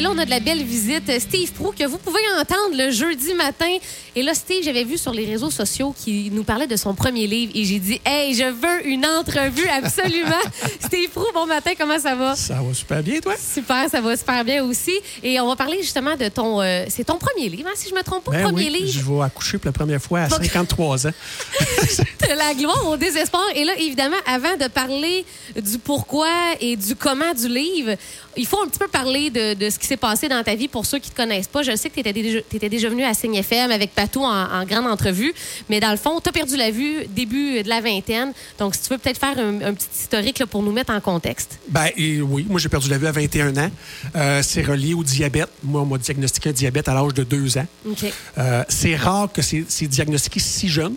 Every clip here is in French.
Et là, on a de la belle visite. Steve Prou, que vous pouvez entendre le jeudi matin. Et là, Steve, j'avais vu sur les réseaux sociaux qu'il nous parlait de son premier livre. Et j'ai dit, hey, je veux une entrevue absolument. Steve Prou, bon matin, comment ça va? Ça va super bien, toi? Super, ça va super bien aussi. Et on va parler justement de ton. euh, c'est ton premier livre, hein, si je me trompe pas, Ben premier oui, livre. Je vais accoucher pour la première fois à 53 ans. de la gloire au désespoir. Et là, évidemment, avant de parler du pourquoi et du comment du livre, il faut un petit peu parler de, de ce qui s'est passé dans ta vie pour ceux qui ne te connaissent pas? Je sais que tu étais déjà, venu à Signe FM avec Patou en, en grande entrevue, mais dans le fond, tu as perdu la vue début de la vingtaine. Donc, si tu veux peut-être faire un, un petit historique là, pour nous mettre en contexte. Ben et oui, moi j'ai perdu la vue à 21 ans. Euh, c'est relié au diabète. Moi, on m'a diagnostiqué un diabète à l'âge de 2 ans. Euh, c'est rare que c'est diagnostiqué si jeune.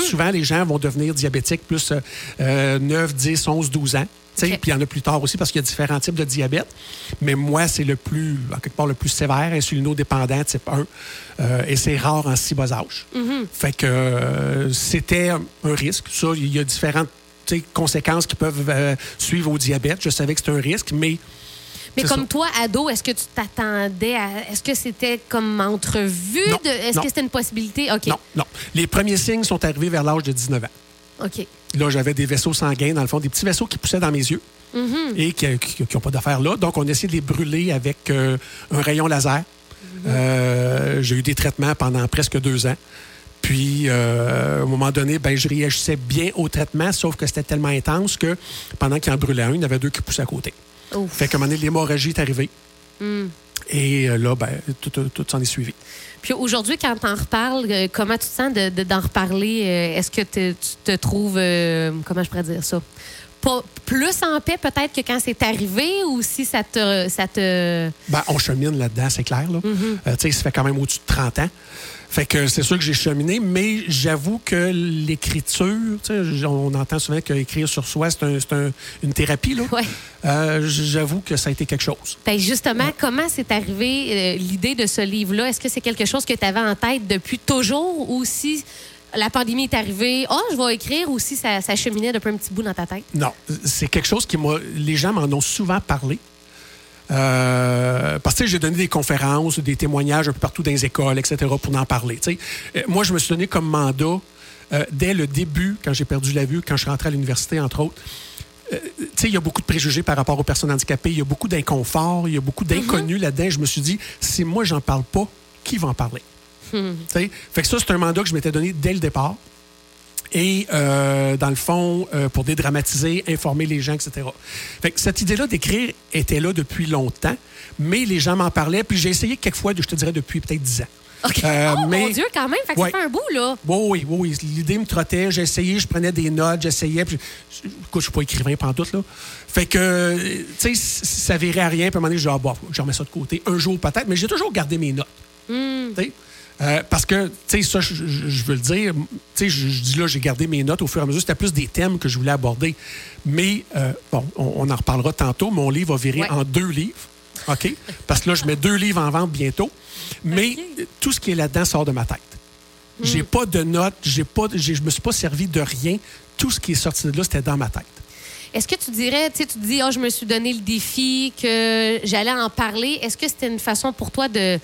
Souvent, les gens vont devenir diabétiques plus euh, 9, 10, 11, 12 ans. Puis il y en a plus tard aussi parce qu'il y a différents types de diabète. Mais moi, c'est le plus, en quelque part, le plus sévère, insulinodépendant type 1. Euh, et c'est rare en si bas âge. Fait que euh, c'était un risque. Ça, il y a différentes conséquences qui peuvent euh, suivre au diabète. Je savais que c'était un risque, mais Mais comme ça. toi, ado, est-ce que tu t'attendais à. Est-ce que c'était comme entrevue? De- Est-ce que c'était une possibilité? OK. non, non. Les premiers signes sont arrivés vers l'âge de 19 ans. OK. Là, j'avais des vaisseaux sanguins, dans le fond, des petits vaisseaux qui poussaient dans mes yeux et qui n'ont pas d'affaires là. Donc, on a essayé de les brûler avec euh, un rayon laser. Euh, J'ai eu des traitements pendant presque deux ans. Puis, euh, à un moment donné, ben, je réagissais bien au traitement, sauf que c'était tellement intense que pendant qu'il en brûlait un, il y en avait deux qui poussaient à côté. Ouf. Fait qu'à un moment donné, l'hémorragie est arrivée. Et euh, là, ben, tout, tout- tout s'en est suivi. Puis aujourd'hui, quand t'en reparles, euh, comment tu te sens de- de- d'en reparler? Euh, Est-ce que te- tu te trouves, euh, comment je pourrais dire ça? Pas plus en paix peut-être que quand c'est arrivé ou si ça te... Ça te... Ben, on chemine là-dedans, c'est clair. Là. Euh, tu sais, ça fait quand même au-dessus de 30 ans. Fait que c'est sûr que j'ai cheminé, mais j'avoue que l'écriture, on entend souvent qu'écrire sur soi, c'est un- c'est un- une thérapie. Là. Ouais. Euh, j'avoue que ça a été quelque chose. Ben justement, comment c'est arrivé euh, l'idée de ce livre-là? Est-ce que c'est quelque chose que tu avais en tête depuis toujours ou si la pandémie est arrivée, oh, je vais écrire ou si ça, ça cheminait depuis un petit bout dans ta tête? Non, c'est quelque chose qui m'a. Les gens m'en ont souvent parlé. Euh, parce que j'ai donné des conférences, des témoignages un peu partout dans les écoles, etc., pour en parler. tu sais. Euh, moi, je me suis donné comme mandat, euh, dès le début, quand j'ai perdu la vue, quand je suis rentré à l'université, entre autres, euh, il y a beaucoup de préjugés par rapport aux personnes handicapées, il y a beaucoup d'inconfort, il y a beaucoup d'inconnus là-dedans. Je me suis dit, si moi, j'en parle pas, qui va en parler? Tu sais? Fait que ça, c'est un mandat que je m'étais donné dès le départ. Et euh, dans le fond, euh, pour dédramatiser, informer les gens, etc. Fait que cette idée-là d'écrire était là depuis longtemps, mais les gens m'en parlaient. Puis j'ai essayé quelquefois, je te dirais, depuis peut-être 10 ans. OK. Euh, oh mon mais- Dieu, quand même, fait que Ouais. ça fait un bout, là. Oui, oui, oui, oui. L'idée me trottait. Essayé, je prenais des notes, j'essayais. Puis, je- écoute, je suis pas écrivain pendant tout, là. Fait que, tu sais, ça virait à rien. Puis à un moment donné, je dis, ah, bon, je remets ça de côté. Un jour peut-être, mais j'ai toujours gardé mes notes. Tu sais? Euh, parce que, tu sais, ça, je, veux le dire, tu sais, je, je dis là, j'ai gardé mes notes au fur et à mesure. C'était plus des thèmes que je voulais aborder. Mais, euh, bon, on, on en reparlera tantôt. Mon livre va virer Ouais. en deux livres. OK? Parce que là, je mets deux livres en vente bientôt. Mais tout ce qui est là-dedans sort de ma tête. J'ai pas de notes, j'ai pas, j'ai- je me suis pas servi de rien. Tout ce qui est sorti de là, c'était dans ma tête. Est-ce que tu dirais, tu sais, tu te dis, oh, je me suis donné le défi, que j'allais en parler. Est-ce que c'était une façon pour toi de,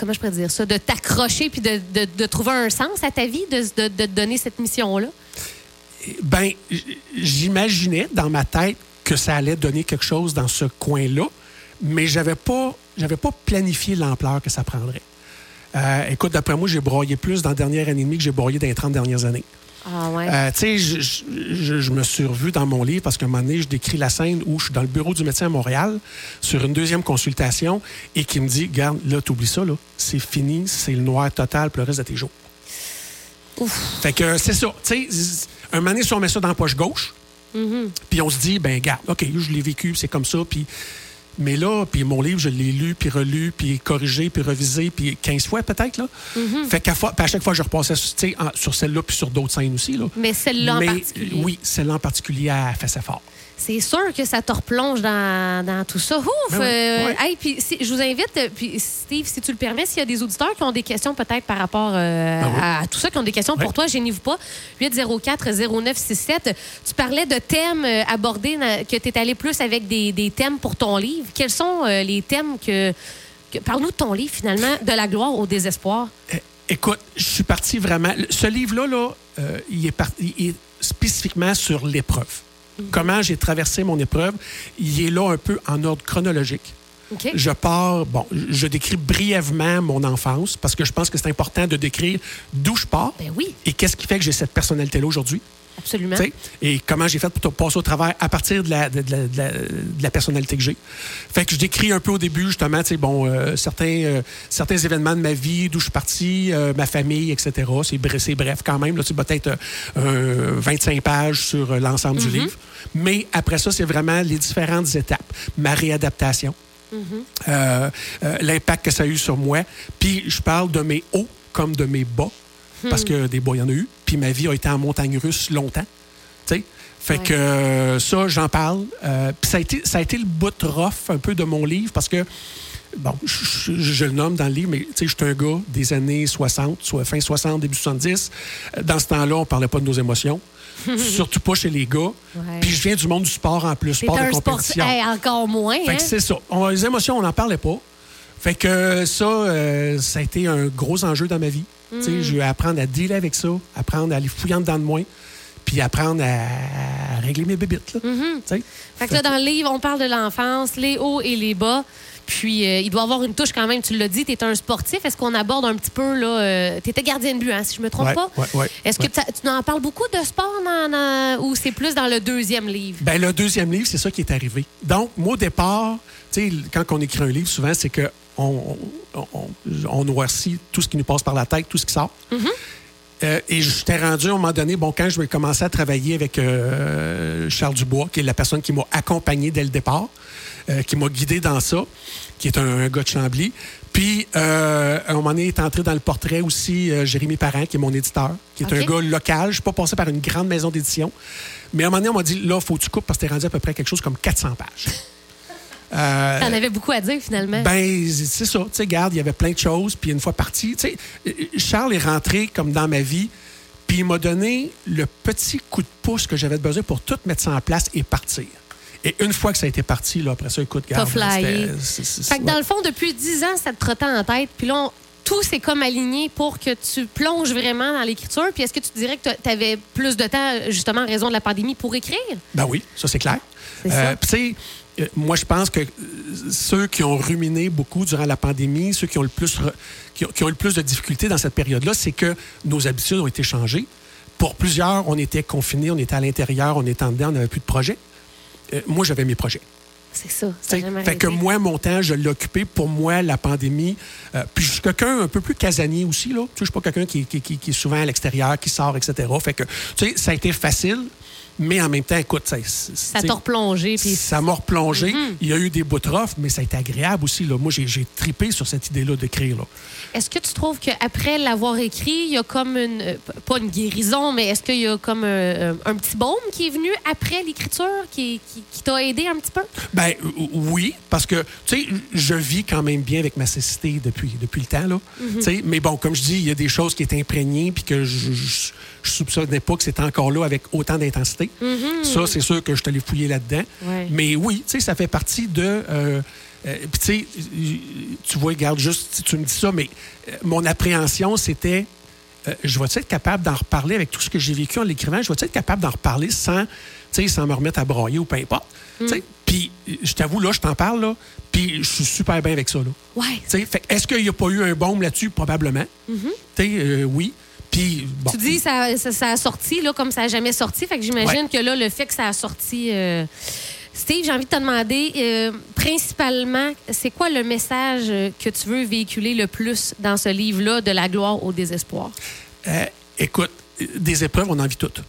comment je pourrais dire ça, de t'accrocher puis de, de- de trouver un sens à ta vie, de, de- te donner cette mission-là? Ben, j'imaginais dans ma tête que ça allait donner quelque chose dans ce coin-là, mais j'avais pas, pas planifié l'ampleur que ça prendrait. Euh, écoute, d'après moi, j'ai broyé plus dans la dernière année et demie que j'ai broyé dans les 30 dernières années. Ah ouais. Euh, tu sais, je, je- je- je me suis revu dans mon livre parce qu'à un moment donné, je décris la scène où je suis dans le bureau du médecin à Montréal sur une deuxième consultation et qui me dit Garde, là, t'oublies ça, là. C'est fini, c'est le noir total pour le reste de tes jours. Fait que c'est ça. Tu sais, un moment donné, si on met ça dans la poche gauche, puis on se dit, ben, garde, OK, je l'ai vécu, c'est comme ça, puis. Mais là, puis mon livre, je l'ai lu, puis relu, puis corrigé, puis revisé, puis 15 fois peut-être. là. Fait qu'à à chaque fois, je repassais en- sur celle-là, puis sur d'autres scènes aussi. Là. Mais celle-là en particulier. Oui, celle-là en particulier, elle fait ça fort. C'est sûr que ça te replonge dans, dans tout ça. Ouf! Ben oui, euh, hey, puis si- je vous invite, euh, puis Steve, si tu le permets, s'il y a des auditeurs qui ont des questions peut-être par rapport euh, Ah oui. à, tout ça, qui ont des questions pour toi, gênez-vous pas. 804-0967. Tu parlais de thèmes abordés, que tu es allé plus avec des, des thèmes pour ton livre. Quels sont euh, les thèmes que. que- Parle-nous de ton livre, finalement, De la gloire au désespoir. Euh, Écoute, je suis parti vraiment. Ce livre-là, là, il, est par- il est spécifiquement sur l'épreuve. Comment j'ai traversé mon épreuve. Il est là un peu en ordre chronologique. Je pars, bon, je décris brièvement mon enfance parce que je pense que c'est important de décrire d'où je pars Ben oui, et qu'est-ce qui fait que j'ai cette personnalité-là aujourd'hui. Absolument. Et comment j'ai fait pour passer au travers à partir de la, de, de la, de la- de la personnalité que j'ai. Fait que je décris un peu au début, justement, bon, euh, certains, euh, certains événements de ma vie, d'où je suis parti, euh, ma famille, etc. C'est bref, c'est quand même. sais, Peut-être euh, un 25 pages sur l'ensemble du livre. Mais après ça, c'est vraiment les différentes étapes. Ma réadaptation, euh, euh, l'impact que ça a eu sur moi. Puis je parle de mes hauts comme de mes bas, parce que des bas, il y en a eu. Puis ma vie a été en montagne russe longtemps. Tu sais? Fait Ouais. que euh, ça, j'en parle. Euh, Puis ça a, été, ça a été le bout rough un peu de mon livre parce que, bon, je, je- je le nomme dans le livre, mais tu sais, je suis un gars des années 60, soit fin 60, début 70. Euh, Dans ce temps-là, on parlait pas de nos émotions. Surtout pas chez les gars. Puis je viens du monde du sport en plus, sport de compétition. Hey, encore moins, Fait hein? que c'est ça. On- les émotions, on n'en parlait pas. Fait que ça, euh, ça a été un gros enjeu dans ma vie. Mm. eu à apprendre à dealer avec ça, apprendre à aller fouiller en dedans de moi, puis apprendre à, à régler mes bébites. Là, sais? Fait que là, dans le livre, on parle de l'enfance, les hauts et les bas. Puis, euh, il doit avoir une touche quand même. Tu l'as dit, tu es un sportif. Est-ce qu'on aborde un petit peu, là, tu étais gardien de but, hein, si je me trompe Ouais, pas? ouais, ouais, Est-ce ouais. que tu en parles beaucoup de sport dans- dans- ou c'est plus dans le deuxième livre? Ben, le deuxième livre, c'est ça qui est arrivé. Donc, moi, au départ, tu sais, quand on écrit un livre, souvent, c'est que on, on, on, noircit tout ce qui nous passe par la tête, tout ce qui sort. Euh, et je t'ai rendu à un moment donné, bon, quand je vais commencer à travailler avec euh, Charles Dubois, qui est la personne qui m'a accompagné dès le départ, euh, qui m'a guidé dans ça, qui est un, un gars de Chambly. Puis, euh, à un moment donné, est entré dans le portrait aussi Jérémy Parent, qui est mon éditeur, qui est un gars local. Je ne suis pas passé par une grande maison d'édition. Mais à un moment donné, on m'a dit, là, faut que tu coupes parce que t'es rendu à peu près quelque chose comme 400 pages. Euh, T'en avais beaucoup à dire, finalement. ben, c'est ça. Tu sais, garde, il y avait plein de choses. Puis une fois parti, tu sais, euh, Charles est rentré comme dans ma vie. Puis il m'a donné le petit coup de pouce que j'avais besoin pour tout mettre ça en place et partir. Et une fois que ça a été parti, là, après ça, écoute, garde. c'est- Fait que dans le fond, depuis 10 ans, ça te trottait en tête. Puis là, on- tout s'est comme aligné pour que tu plonges vraiment dans l'écriture. Puis est-ce que tu dirais que tu avais plus de temps, justement, en raison de la pandémie, pour écrire? Ben oui, ça c'est clair. Puis tu sais, euh, moi je pense que euh, ceux qui ont ruminé beaucoup durant la pandémie, ceux qui ont le plus re- qui, ont, qui ont eu le plus de difficultés dans cette période-là, c'est que nos habitudes ont été changées. Pour plusieurs, on était confinés, on était à l'intérieur, on était en dedans, on n'avait plus de projets. Euh, moi, j'avais mes projets. C'est ça. ça fait que moi, mon temps, je l'ai occupé. Pour moi, la pandémie. euh, puis je suis quelqu'un un peu plus casanier aussi. Là. Tu sais, Je suis pas quelqu'un qui, qui- qui- qui est souvent à l'extérieur, qui sort, etc. Fait que, tu sais, ça a été facile. Mais en même temps, écoute, ça, Ça t'a replongé. Puis ça m'a replongé. Mhm. Il y a eu des bouts rough, mais ça a été agréable aussi. Là. Moi, j'ai, tripé sur cette idée-là d'écrire. Est-ce que tu trouves qu'après l'avoir écrit, il y a comme une. euh, pas une guérison, mais est-ce qu'il y a comme un, un petit baume qui est venu après l'écriture qui, qui, qui t'a aidé un petit peu? Ben euh, oui, parce que, tu sais, je vis quand même bien avec ma cécité depuis, depuis le temps, là. Mhm. Sais, Mais bon, comme je dis, il y a des choses qui étaient imprégnées puis que je, je soupçonnais pas que c'était encore là avec autant d'intensité. Ça, c'est sûr que je suis allé fouiller là-dedans. Mhm. Ouais. Mais oui, tu sais, ça fait partie de... euh, euh, puis tu sais, tu vois, regarde juste, si tu me dis ça, mais euh, mon appréhension, c'était... euh, je vais être capable d'en reparler avec tout ce que j'ai vécu en l'écrivant? Je vais être capable d'en reparler sans, sans me remettre à broyer ou peu importe? Sais, Puis, je t'avoue, là, je t'en parle, là, puis je suis super bien avec ça. Là. Ouais. Est-ce qu'il n'y a pas eu un baume là-dessus? Probablement. Sais, euh, oui. Puis, bon. Tu dis ça, ça, ça a sorti là, comme ça n'a jamais sorti. Fait que j'imagine Ouais. que là, le fait que ça a sorti. euh, Steve, j'ai envie de te demander, euh, principalement, c'est quoi le message que tu veux véhiculer le plus dans ce livre-là, de la gloire au désespoir? Euh, écoute, des épreuves, on en vit toutes.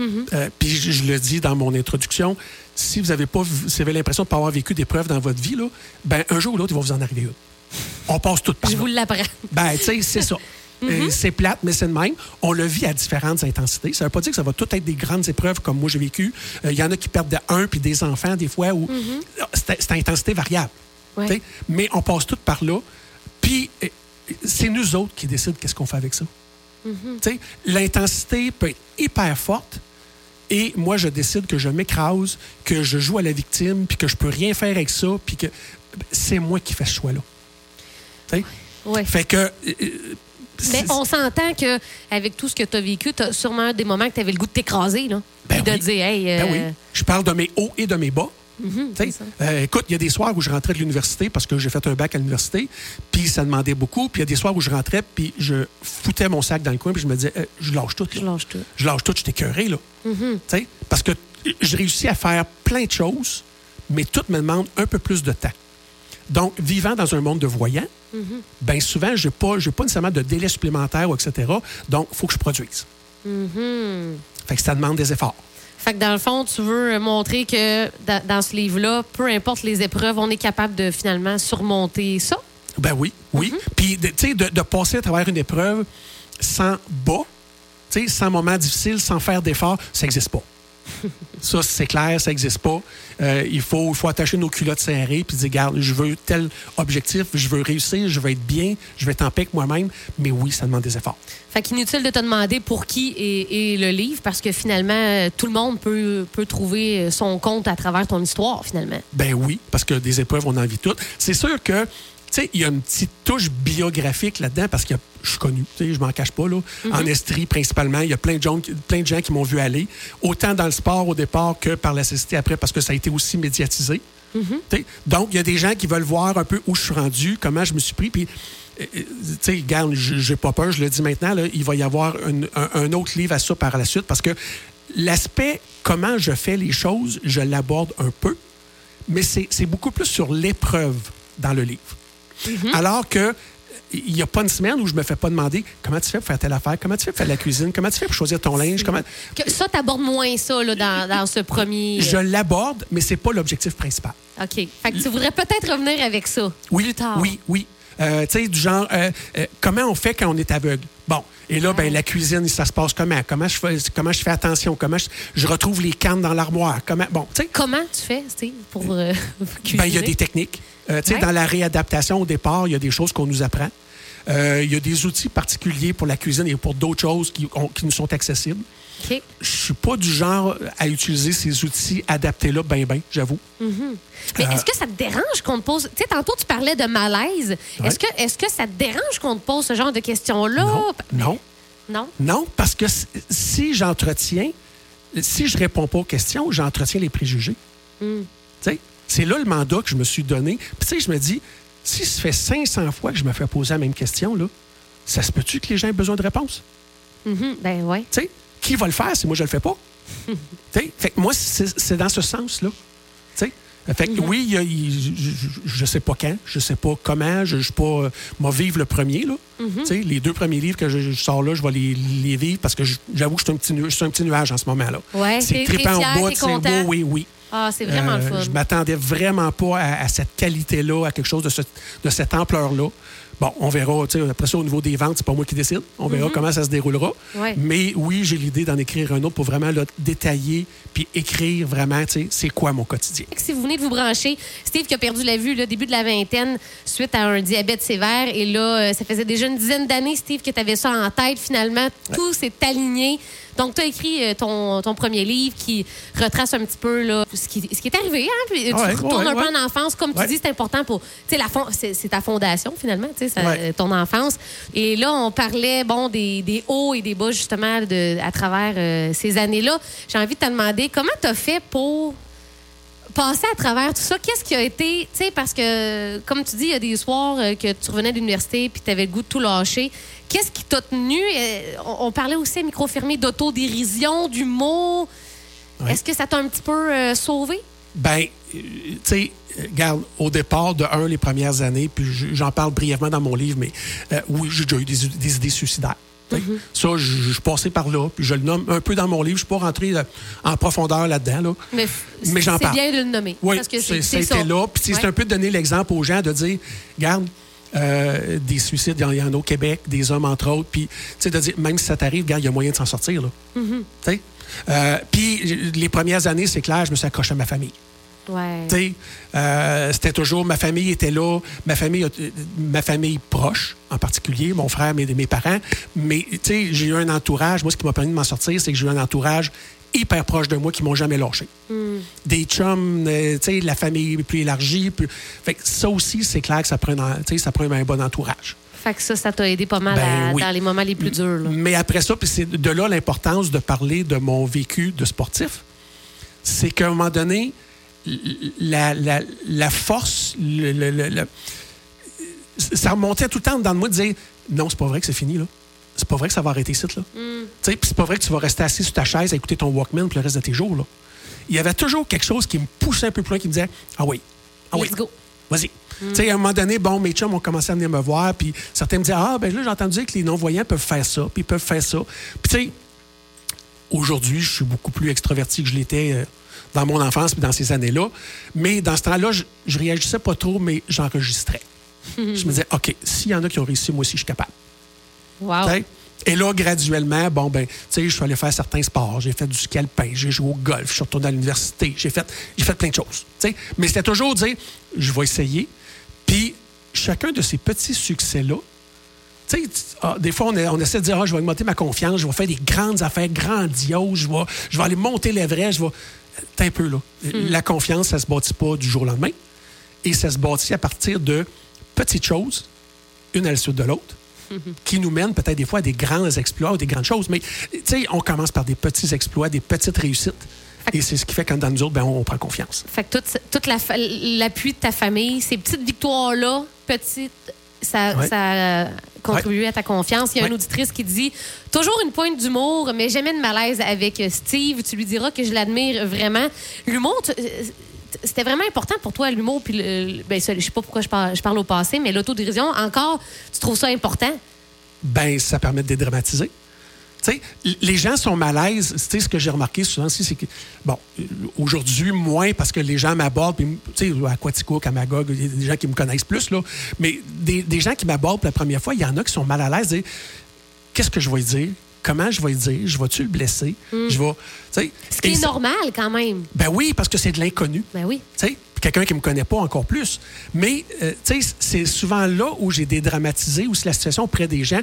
Euh, Puis je, je le dis dans mon introduction, si vous avez pas, si vous avez l'impression de ne pas avoir vécu d'épreuves dans votre vie, là, ben, un jour ou l'autre, il va vous en arriver une. On passe toutes par Je là. vous l'apprends. Ben, tu sais, c'est ça. Euh, c'est plate, mais c'est de même. On le vit à différentes intensités. Ça veut pas dire que ça va tout être des grandes épreuves comme moi j'ai vécu. Euh, Il y en a qui perdent de un puis des enfants, des fois, où c'est c'est à intensité variable. Ouais. Mais on passe tout par là. Puis, euh, c'est nous autres qui décident qu'est-ce qu'on fait avec ça. Sais, L'intensité peut être hyper forte, et moi, je décide que je m'écrase, que je joue à la victime, puis que je peux rien faire avec ça, puis que c'est moi qui fais ce choix-là. Ouais. Fait que. Euh, Mais c'est- on s'entend que avec tout ce que tu as vécu, tu as sûrement des moments que tu avais le goût de t'écraser, là. Ben de oui. dire, hey. Ben euh, oui. Je parle de mes hauts et de mes bas. euh, écoute, il y a des soirs où je rentrais de l'université parce que j'ai fait un bac à l'université, puis ça demandait beaucoup. Puis il y a des soirs où je rentrais, puis je foutais mon sac dans le coin, puis je me disais, euh, je lâche tout. là. Je lâche tout. Je lâche tout, je suis écœuré, là. Mhm. Parce que je réussis à faire plein de choses, mais tout me demande un peu plus de temps. Donc, vivant dans un monde de voyants, Mhm. ben souvent, je n'ai pas, pas nécessairement de délai supplémentaire, etc. Donc, il faut que je produise. Mhm. Fait que ça demande des efforts. Fait que dans le fond, tu veux montrer que dans, ce livre-là, peu importe les épreuves, on est capable de finalement surmonter ça? Ben oui, oui. Puis, de- tu sais, de, de passer à travers une épreuve sans bas, tu sais, sans moment difficile, sans faire d'efforts, ça n'existe pas. Ça, c'est clair, ça n'existe pas. Euh, il, faut, il faut attacher nos culottes serrées puis dire, regarde, je veux tel objectif, je veux réussir, je veux être bien, je veux être en paix avec moi-même. Mais oui, ça demande des efforts. Fait qu'inutile de te demander pour qui est, est le livre, parce que finalement, euh, tout le monde peut, peut trouver son compte à travers ton histoire, finalement. Ben oui, parce que des épreuves, on en vit toutes. C'est sûr que, tu sais, il y a une petite touche biographique là-dedans parce que je suis connu, tu sais, je m'en cache pas, là. En Estrie, principalement, il y a plein de gens, qui- plein de gens qui m'ont vu aller, autant dans le sport au départ que par la société après, parce que ça a été aussi médiatisé. Sais, Donc, il y a des gens qui veulent voir un peu où je suis rendu, comment je me suis pris, puis... euh, euh, Tu sais, regarde, j'ai pas peur, je le dis maintenant, là, il va y avoir un, un- un autre livre à ça par la suite parce que l'aspect comment je fais les choses, je l'aborde un peu, mais c'est beaucoup plus sur l'épreuve dans le livre. Alors que il n'y a pas une semaine où je me fais pas demander comment tu fais pour faire telle affaire, comment tu fais pour faire la cuisine, comment tu fais pour choisir ton linge, comment... Que ça, t'abordes moins ça là, dans, dans ce premier. Je l'aborde, mais c'est pas l'objectif principal. OK. Fait que tu voudrais peut-être revenir avec ça. Oui, Plus tard. oui, oui. Euh, tu sais, du genre, euh, euh, comment on fait quand on est aveugle? Bon, et là, ben, la cuisine, ça se passe comment? Comment je fais, comment je fais attention? Comment je, je retrouve les cannes dans l'armoire? Comment, bon, tu Comment tu fais, Steve, pour cuisiner? Ben, il y a des techniques. Euh, tu sais, Ouais. Dans la réadaptation, au départ, il y a des choses qu'on nous apprend. Euh, il y a des outils particuliers pour la cuisine et pour d'autres choses qui, on- qui nous sont accessibles. OK. Je suis pas du genre à utiliser ces outils adaptés-là, ben, ben, j'avoue. Mais Euh, est-ce que ça te dérange qu'on te pose... Tu sais, tantôt, tu parlais de malaise. Ouais. Est-ce que, est que ça te dérange qu'on te pose ce genre de questions-là? Non, non, Non? non, parce que si- j'entretiens, si je réponds pas aux questions, j'entretiens les préjugés. Tu sais, C'est là le mandat que je me suis donné. Puis, tu sais, je me dis, si ça fait 500 fois que je me fais poser la même question, là, ça se peut-tu que les gens aient besoin de réponses? Mhm. Ben ouais. Tu sais, qui va le faire si moi je le fais pas? Tu sais, fait que moi, c'est dans ce sens-là. Tu sais, fait que oui, y a- il- je, je sais pas quand, je sais pas comment, je ne suis pas. euh, moi, vivre le premier, là. Tu sais, les deux premiers livres que je, je sors là, je vais les, les vivre parce que j'avoue que je suis un petit, nu- je suis un petit nuage en ce moment-là. Ouais, c'est trippant au bout, c'est beau, oui, oui. Ah, c'est vraiment le Euh, fun. Je m'attendais vraiment pas à, à cette qualité-là, à quelque chose de, ce- de cette ampleur-là. Bon, on verra. tu sais, Après ça, au niveau des ventes, c'est pas moi qui décide. On verra comment ça se déroulera. Mhm. Ouais. Mais oui, j'ai l'idée d'en écrire un autre pour vraiment là, détailler puis écrire vraiment, tu sais, c'est quoi mon quotidien. Si vous venez de vous brancher, Steve qui a perdu la vue le début de la vingtaine suite à un diabète sévère. Et là, euh, ça faisait déjà une dizaine d'années, Steve, que tu avais ça en tête. Finalement, tout s'est aligné. Donc, tu as écrit euh, ton, ton premier livre qui retrace un petit peu là, ce, qui, ce qui est arrivé. Hein? Puis, tu Ouais, retournes ouais, un peu ouais. en enfance. Comme tu dis, c'est important pour. Tu sais, la fond- c'est c'est ta fondation, finalement, ça- ton enfance. Et là, on parlait bon, des, des hauts et des bas, justement, de, à travers euh, ces années-là. J'ai envie de te demander comment tu as fait pour passer à travers tout ça, qu'est-ce qui a été, tu sais, parce que, comme tu dis, il y a des soirs euh, que tu revenais de l'université puis tu avais le goût de tout lâcher. Qu'est-ce qui t'a tenu? Euh, on, parlait aussi à micro fermé d'autodérision, d'humour. Ouais. Est-ce que ça t'a un petit peu euh, sauvé? Ben, tu sais, regarde, au départ, de un, les premières années, puis je- j'en parle brièvement dans mon livre, mais euh, oui, j'ai déjà eu des, des idées suicidaires. Sais. Ça, je, je suis passé par là, puis je le nomme un peu dans mon livre. Je ne suis pas rentré euh, en profondeur là-dedans. Là. Mais, Mais j'en c'est parle. bien de le nommer. Oui, parce que c'est- c'était ça. là. Puis c'est un peu de donner l'exemple aux gens de dire, regarde, euh, des suicides, il y en- a au Québec, des hommes entre autres. Puis, tu sais, de dire, même si ça t'arrive, regarde, il y a moyen de s'en sortir. Là. Mm-hmm. Tu sais? Euh, puis, les premières années, c'est clair, je me suis accroché à ma famille. Ouais. Euh, c'était toujours, ma famille était là, ma famille, euh, ma famille proche en particulier, mon frère, mes, mes parents. Mais j'ai eu un entourage. Moi, ce qui m'a permis de m'en sortir, c'est que j'ai eu un entourage hyper proches de moi qui m'ont jamais lâché. Des chums, euh, tu sais, la famille plus élargie. Plus... Fait que ça aussi, c'est clair que ça prend, ça prend un bon entourage. Fait que ça, ça t'a aidé pas mal Ben à- oui. dans les moments les plus durs. là. Mais après ça, c'est de là l'importance de parler de mon vécu de sportif. C'est qu'à un moment donné, la, la- la force, le- le- le- le- ça remontait tout le temps dans moi de dire non, c'est pas vrai que c'est fini, là. C'est pas vrai que ça va arrêter ici, là. Puis c'est pas vrai que tu vas rester assis sur ta chaise à écouter ton Walkman pour le reste de tes jours, là. Il y avait toujours quelque chose qui me poussait un peu plus loin, qui me disait Ah oui, ah oui, Let's go. Vas-y. Tu sais, à un moment donné, bon, mes chums ont commencé à venir me voir, puis certains me disaient Ah, ben là, j'ai entendu dire que les non-voyants peuvent faire ça, puis ils peuvent faire ça. Puis, tu sais, aujourd'hui, je suis beaucoup plus extraverti que je l'étais euh, dans mon enfance puis dans ces années-là. Mais dans ce temps-là, je, je réagissais pas trop, mais j'enregistrais. je me disais OK, s'il y en a qui ont réussi, moi aussi, je suis capable. Wow. Et là, graduellement, bon, ben, tu sais, je suis allé faire certains sports. J'ai fait du ski alpin, j'ai joué au golf, je suis retourné à l'université, j'ai fait, j'ai fait plein de choses. Mais c'était toujours dire, je vais essayer. Puis, chacun de ces petits succès-là, tu sais, tu- ah, des fois, on, essaie de dire, ah, je vais augmenter ma confiance, je vais faire des grandes affaires grandioses, je vais, je vais aller monter l'Everest, je vais. T'es un peu là. La confiance, ça se bâtit pas du jour au lendemain. Et ça se bâtit à partir de petites choses, une à la suite de l'autre, qui nous mènent peut-être des fois à des grands exploits ou des grandes choses. Mais, tu sais, on commence par des petits exploits, des petites réussites. Et c'est ce qui fait quand dans nous autres, ben, on, on prend confiance. Fait que toute, toute la l'appui de ta famille, ces petites victoires-là, petites, ça, Ouais. ça a contribué à ta confiance. Il y a une auditrice qui dit toujours une pointe d'humour, mais jamais de malaise avec Steve. Tu lui diras que je l'admire vraiment. L'humour, euh, c'était vraiment important pour toi, l'humour. Puis, le- ben, je sais pas pourquoi je parle, je parle au passé, mais l'autodérision, encore, tu trouves ça important? ben ça permet de dédramatiser. Tu sais, l- les gens sont mal à l'aise. Tu sais, ce que j'ai remarqué souvent aussi, c'est que, bon, euh, aujourd'hui, moins parce que les gens m'abordent, puis, tu sais, à Quaticook, à Magog, il y a des gens qui me connaissent plus, là. Mais des, des gens qui m'abordent pour la première fois, il y en a qui sont mal à l'aise, qu'est-ce que je vais dire? Comment je vais dire? Je vais-tu le blesser? Je vais. Ce qui est ça- normal quand même. Ben oui, parce que c'est de l'inconnu. Ben oui. Tu sais, puis quelqu'un qui me connaît pas encore plus. Mais, euh, tu sais, c'est souvent là où j'ai dédramatisé, où c'est la situation auprès des gens.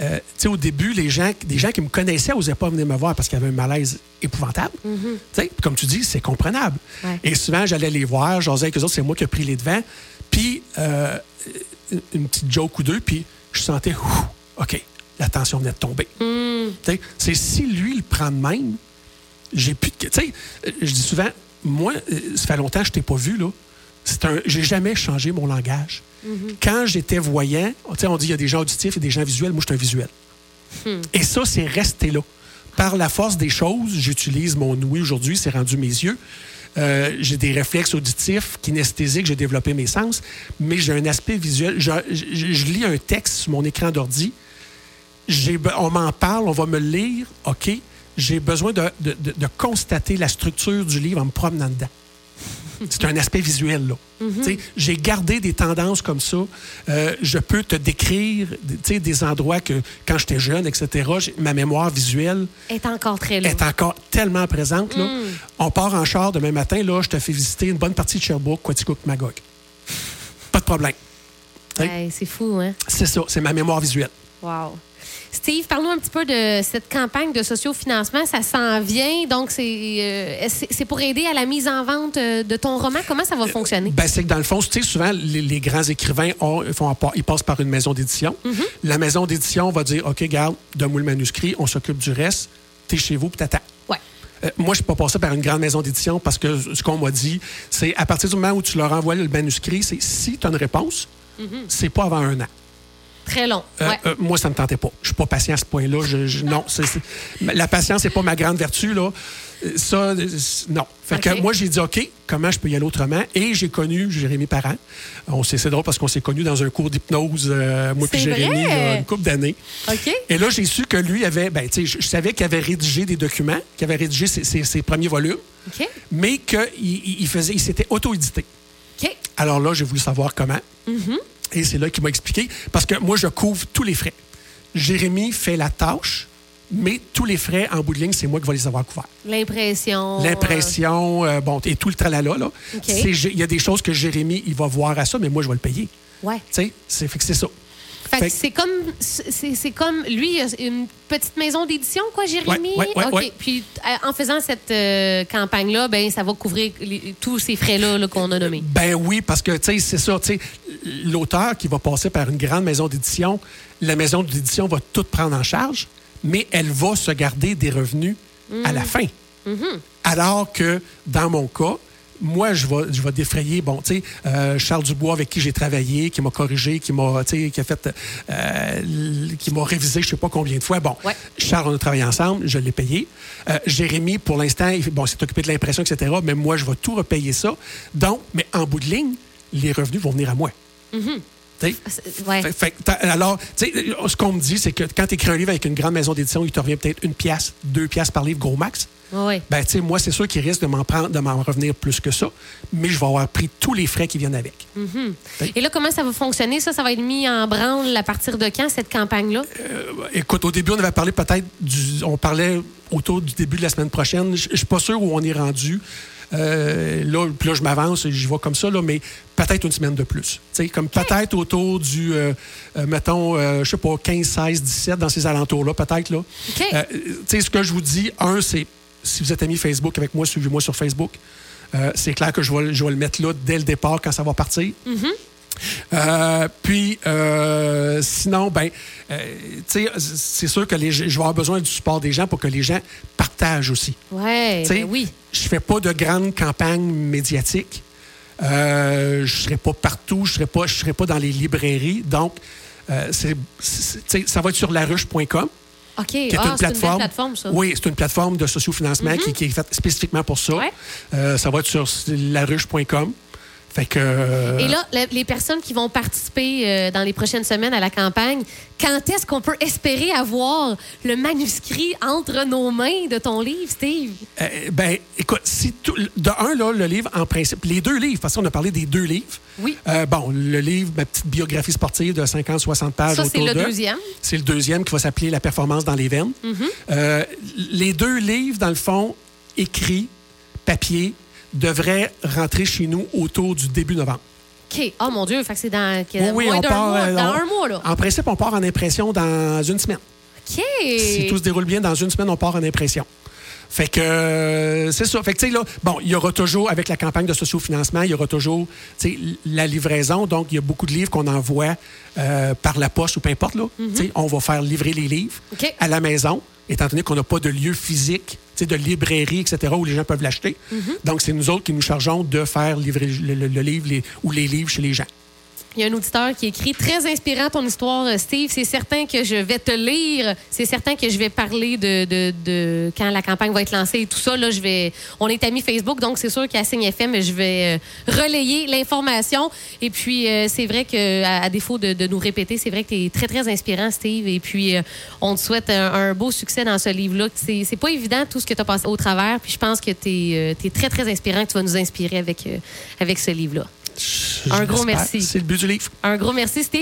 Euh, tu sais, au début, les gens, des gens qui me connaissaient n'osaient pas venir me voir parce qu'il y avait un malaise épouvantable. Tu sais, comme tu dis, c'est comprenable. Ouais. Et souvent, j'allais les voir, j'osais avec eux autres, c'est moi qui ai pris les devants. Puis, euh, une- petite joke ou deux, puis je sentais, Ouh, OK, la tension venait de tomber. Tu sais, C'est si lui le prend de même, j'ai plus de. Tu sais, je dis souvent, moi, euh, ça fait longtemps que je t'ai pas vu, là. C'est un. J'ai jamais changé mon langage. Quand j'étais voyant, on dit il y a des gens auditifs et des gens visuels. Moi, je suis un visuel. Et ça, c'est resté là. Par la force des choses, j'utilise mon ouïe aujourd'hui, c'est rendu mes yeux. Euh, j'ai des réflexes auditifs, kinesthésiques, j'ai développé mes sens, mais j'ai un aspect visuel. Je, je- je lis un texte sur mon écran d'ordi, on m'en parle, on va me le lire, OK. J'ai besoin de, de- de- de constater la structure du livre en me promenant dedans. C'est un aspect visuel, là. Sais, J'ai gardé des tendances comme ça. Euh, je peux te décrire des endroits que, quand j'étais jeune, etc., ma mémoire visuelle Est encore très là. est encore tellement présente. Là. On part en char demain matin, là, je te fais visiter une bonne partie de Sherbrooke, Quaticook, Magog. Pas de problème. Hey. C'est fou, hein? C'est ça, c'est ma mémoire visuelle. Wow. Steve, parle-nous un petit peu de cette campagne de sociofinancement. Ça s'en vient, donc c'est euh, c'est pour aider à la mise en vente euh, de ton roman. Comment ça va fonctionner? Ben, c'est que dans le fond, tu sais, souvent, les, les grands écrivains, ont- font, ils passent par une maison d'édition. La maison d'édition va dire OK, garde, donne-moi le manuscrit, on s'occupe du reste, t'es chez vous, puis t'attends. Ouais. Euh, moi, je ne suis pas passé par une grande maison d'édition parce que ce qu'on m'a dit, c'est à partir du moment où tu leur envoies le manuscrit, c'est si tu as une réponse, c'est pas avant un an. Très long. Euh, ouais. euh, moi, ça ne me tentait pas. Je suis pas patient à ce point-là. Je, je- non, c'est- c'est- la patience n'est pas ma grande vertu. Là. Euh, Ça, c'est- non. Fait que moi, j'ai dit, OK, comment je peux y aller autrement? Et j'ai connu Jérémy Parent. On s'est- C'est drôle parce qu'on s'est connus dans un cours d'hypnose, euh, moi C'est Jérémy, vrai? il y a une couple d'années. OK. Et là, j'ai su que lui avait, ben, tu sais, je, je savais qu'il avait rédigé des documents, qu'il avait rédigé ses, ses- ses premiers volumes, OK. mais qu'il il, il faisait, il s'était auto-édité. OK. Alors là, j'ai voulu savoir comment. Et c'est là qu'il m'a expliqué. Parce que moi, je couvre tous les frais. Jérémy fait la tâche, mais tous les frais, en bout de ligne, c'est moi qui vais les avoir couverts. L'impression. L'impression, euh, bon, et tout le tralala, là. Il y a des choses que Jérémy, il va voir à ça, mais moi, je vais le payer. euh, ouais. Tu sais, c'est c'est ça. Fait que c'est comme, c'est c'est comme, lui, il a une petite maison d'édition, quoi, Jérémy? Ouais, ouais, ouais, OK. ouais. Puis, euh, en faisant cette euh, campagne-là, ben, ça va couvrir les- tous ces frais-là là, qu'on a nommés. Ben oui, parce que, tu sais, c'est ça, tu sais, l'auteur qui va passer par une grande maison d'édition, la maison d'édition va tout prendre en charge, mais elle va se garder des revenus à la fin. Alors que, dans mon cas, moi, je vais, je vais défrayer, bon, tu sais, euh, Charles Dubois, avec qui j'ai travaillé, qui m'a corrigé, qui m'a, tu sais, qui a fait, euh, qui m'a révisé je sais pas combien de fois. Bon, Ouais. Charles, on a travaillé ensemble, je l'ai payé. Euh, Jérémy, pour l'instant, bon, s'est occupé de l'impression, etc., mais moi, je vais tout repayer ça. Donc, mais en bout de ligne, les revenus vont venir à moi. Sais? C'est- Ouais. Fait- fait- alors, tu sais, ce qu'on me dit, c'est que quand tu écris un livre avec une grande maison d'édition, il te revient peut-être une pièce, deux pièces par livre, gros max. Ouais. Ben, tu sais, moi, c'est sûr qu'il risque de m'en prendre, de m'en revenir plus que ça, mais je vais avoir pris tous les frais qui viennent avec. Et là, comment ça va fonctionner? Ça, ça va être mis en branle à partir de quand, cette campagne-là? Écoute, au début, on avait parlé peut-être du. On parlait autour du début de la semaine prochaine. Je je suis pas sûr où on est rendu. Euh, là, puis là, je m'avance, j'y vais comme ça, là, mais peut-être une semaine de plus. Comme peut-être autour du, euh, euh, mettons, euh, je sais pas, 15, 16, 17, dans ces alentours-là, peut-être. là. Ce que je vous dis, un, c'est si vous êtes ami Facebook avec moi, suivez-moi sur Facebook. C'est clair que je vais, je vais le mettre là dès le départ quand ça va partir. Euh, puis, euh, sinon, ben, euh, c'est sûr que les, je vais avoir besoin du support des gens pour que les gens partagent aussi. Ouais, Tu sais, ben oui. Je fais pas de grandes campagnes médiatiques. Euh, je serai pas partout. Je serai pas, je serai pas dans les librairies. Donc, euh, tu sais, ça va être sur laruche.com OK. qui est ah, une c'est plateforme. une plateforme, ça. Oui, c'est une plateforme de sociofinancement qui, qui est faite spécifiquement pour ça. Ouais. Ça va être sur laruche.com. Fait que. euh, Et là, le- les personnes qui vont participer euh, dans les prochaines semaines à la campagne, quand est-ce qu'on peut espérer avoir le manuscrit entre nos mains de ton livre, Steve? Euh, ben, écoute, si tout- de un, là, le livre, en principe, les deux livres, parce qu'on a parlé des deux livres. Oui. Euh, bon, le livre, ma petite biographie sportive de 50-60 pages Ça, c'est le d'eux. deuxième. C'est le deuxième qui va s'appeler La performance dans les veines. Mm-hmm. Les deux livres, dans le fond, écrits, papier, devraient rentrer chez nous autour du début novembre. OK. Oh mon Dieu, fait que c'est dans Oui, oui, moins on part, mois, euh, dans on- un mois, là. En principe, on part en impression dans une semaine. OK. Si tout se déroule bien, dans une semaine, on part en impression. Fait que euh, c'est ça. Fait que tu sais là, bon, il y aura toujours avec la campagne de sociofinancement, il y aura toujours la livraison. Donc il y a beaucoup de livres qu'on envoie euh, par la poste ou peu importe là. Tu sais, on va faire livrer les livres à la maison, étant donné qu'on n'a pas de lieu physique, de librairie, etc. où les gens peuvent l'acheter. Mm-hmm. Donc c'est nous autres qui nous chargeons de faire livrer le, le- le livre les- ou les livres chez les gens. Il y a un auditeur qui écrit Très inspirant ton histoire, euh, Steve. C'est certain que je vais te lire. C'est certain que je vais parler de, de, de quand la campagne va être lancée et tout ça. Là, je vais... On est amis Facebook, donc c'est sûr qu'à Signe FM, je vais euh, relayer l'information. Et puis, euh, c'est vrai que à, défaut de, de nous répéter, c'est vrai que tu es très, très inspirant, Steve. Et puis, on te souhaite un, beau succès dans ce livre-là. C'est c'est pas évident tout ce que tu as passé au travers. Puis, je pense que tu es, très, très inspirant, que tu vas nous inspirer avec, avec ce livre-là. Je- Un gros merci. C'est le but du livre. Un gros merci, Steve.